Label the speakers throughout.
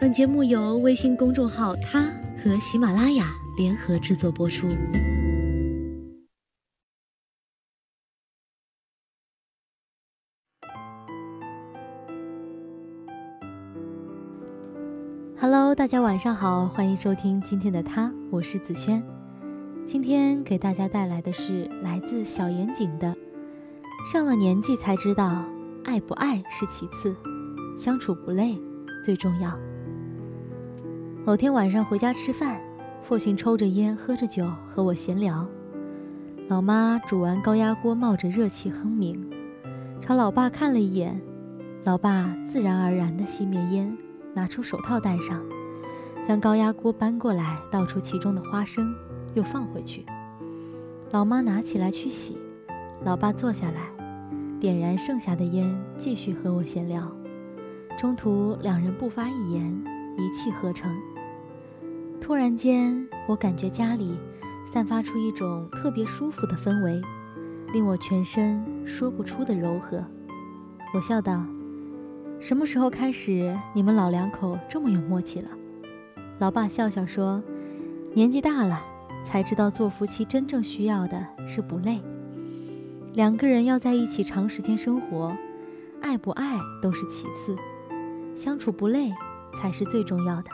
Speaker 1: 本节目由微信公众号“他”和喜马拉雅联合制作播出。Hello，大家晚上好，欢迎收听今天的他，我是子轩。今天给大家带来的是来自小严谨的“上了年纪才知道，爱不爱是其次，相处不累最重要。”某天晚上回家吃饭，父亲抽着烟，喝着酒，和我闲聊。老妈煮完高压锅，冒着热气哼鸣，朝老爸看了一眼，老爸自然而然地熄灭烟。拿出手套戴上，将高压锅搬过来，倒出其中的花生，又放回去。老妈拿起来去洗，老爸坐下来，点燃剩下的烟，继续和我闲聊。中途两人不发一言，一气呵成。突然间，我感觉家里散发出一种特别舒服的氛围，令我全身说不出的柔和。我笑道。什么时候开始，你们老两口这么有默契了？老爸笑笑说：“年纪大了，才知道做夫妻真正需要的是不累。两个人要在一起长时间生活，爱不爱都是其次，相处不累才是最重要的。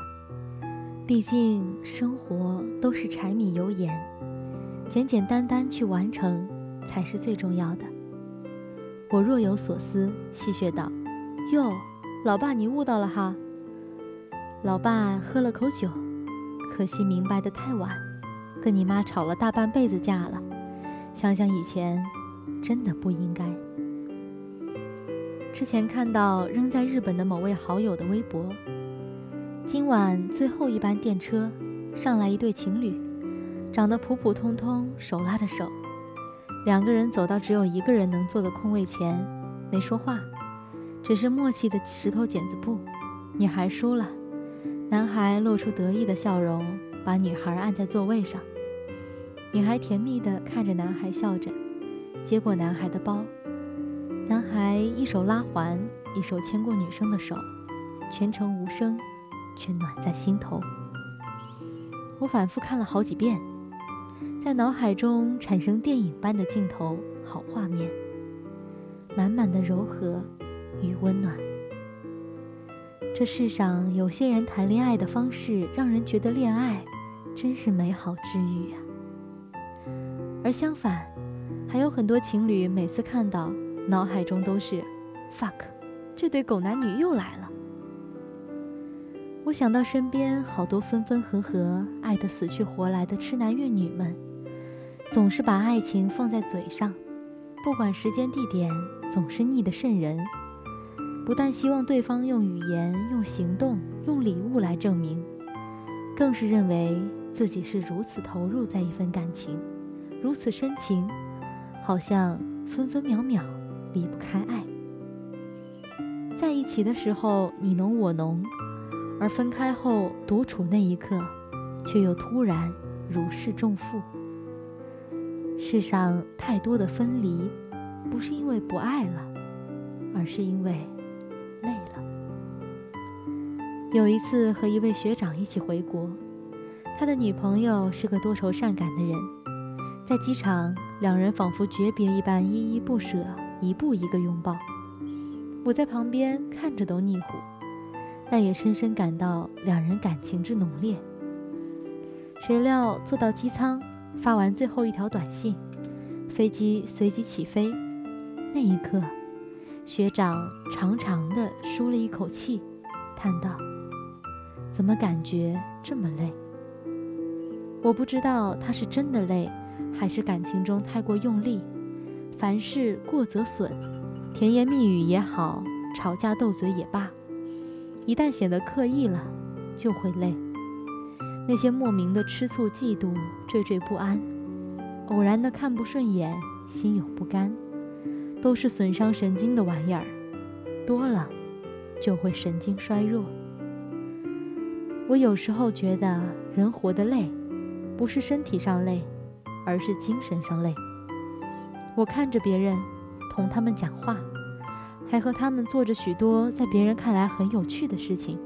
Speaker 1: 毕竟生活都是柴米油盐，简简单单去完成才是最重要的。”我若有所思，戏谑道。哟，老爸，你悟到了哈。老爸喝了口酒，可惜明白的太晚，跟你妈吵了大半辈子架了。想想以前，真的不应该。之前看到扔在日本的某位好友的微博，今晚最后一班电车，上来一对情侣，长得普普通通，手拉着手，两个人走到只有一个人能坐的空位前，没说话。只是默契的石头剪子布，女孩输了，男孩露出得意的笑容，把女孩按在座位上。女孩甜蜜地看着男孩笑着，接过男孩的包。男孩一手拉环，一手牵过女生的手，全程无声，却暖在心头。我反复看了好几遍，在脑海中产生电影般的镜头，好画面，满满的柔和。与温暖。这世上有些人谈恋爱的方式，让人觉得恋爱真是美好治愈呀。而相反，还有很多情侣每次看到，脑海中都是 “fuck”，这对狗男女又来了。我想到身边好多分分合合、爱得死去活来的痴男怨女们，总是把爱情放在嘴上，不管时间地点，总是腻得渗人。不但希望对方用语言、用行动、用礼物来证明，更是认为自己是如此投入在一份感情，如此深情，好像分分秒秒离不开爱。在一起的时候你侬我侬，而分开后独处那一刻，却又突然如释重负。世上太多的分离，不是因为不爱了，而是因为。累了。有一次和一位学长一起回国，他的女朋友是个多愁善感的人，在机场，两人仿佛诀别一般依依不舍，一步一个拥抱。我在旁边看着都腻乎，但也深深感到两人感情之浓烈。谁料坐到机舱，发完最后一条短信，飞机随即起飞，那一刻。学长长长的舒了一口气，叹道：“怎么感觉这么累？”我不知道他是真的累，还是感情中太过用力。凡事过则损，甜言蜜语也好，吵架斗嘴也罢，一旦显得刻意了，就会累。那些莫名的吃醋、嫉妒、惴惴不安，偶然的看不顺眼，心有不甘。都是损伤神经的玩意儿，多了就会神经衰弱。我有时候觉得人活得累，不是身体上累，而是精神上累。我看着别人，同他们讲话，还和他们做着许多在别人看来很有趣的事情。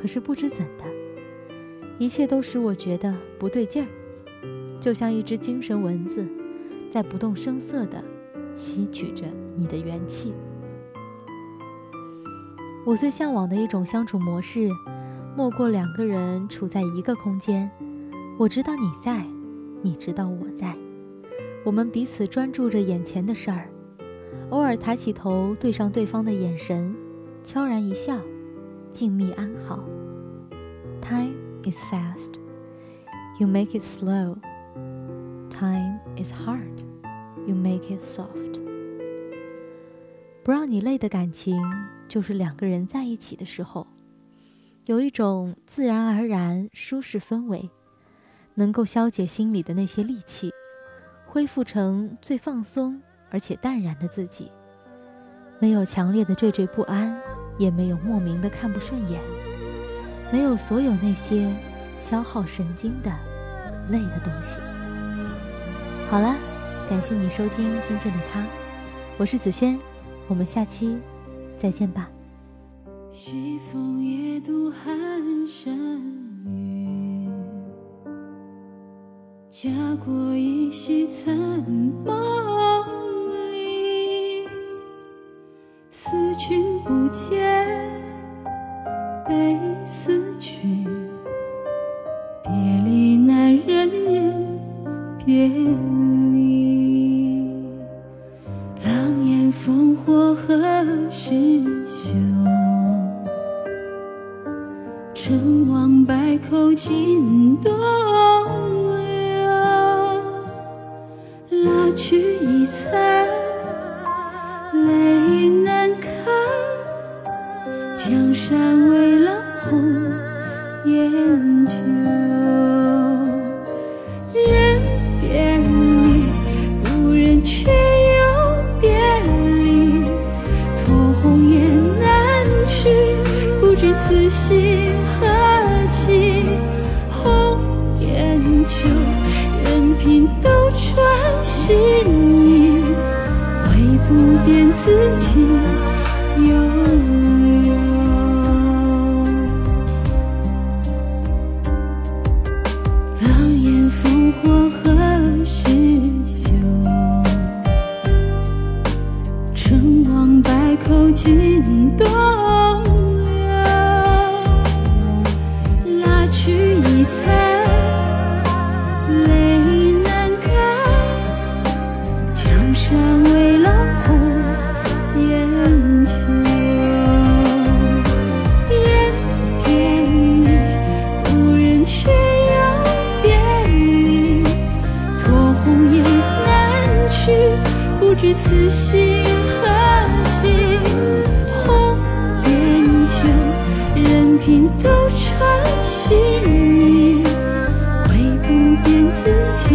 Speaker 1: 可是不知怎的，一切都使我觉得不对劲儿，就像一只精神蚊子，在不动声色地吸取着你的元气。我最向往的一种相处模式，莫过两个人处在一个空间，我知道你在，你知道我在，我们彼此专注着眼前的事儿，偶尔抬起头对上对方的眼神，悄然一笑，静谧安好。Time is fast, you make it slow. Time is hard, you make it soft. 不让你累的感情。就是两个人在一起的时候，有一种自然而然舒适氛围，能够消解心里的那些戾气，恢复成最放松而且淡然的自己。没有强烈的惴惴不安，也没有莫名的看不顺眼，没有所有那些消耗神经的累的东西。好了，感谢你收听今天的他，我是子轩，我们下期。再见吧
Speaker 2: 西风夜渡寒山家国依稀残梦里思君不见悲思君别离难忍忍别离狼烟烽火何时休？成王败寇尽东流，去一残泪难堪。江山未老红颜旧忍别离不忍却又别离托鸿雁南去不知此心何寄红颜旧任凭斗转星移，唯不变自己悠悠。狼烟烽火何时休？成王败寇尽东。拼斗穿心意回不变自己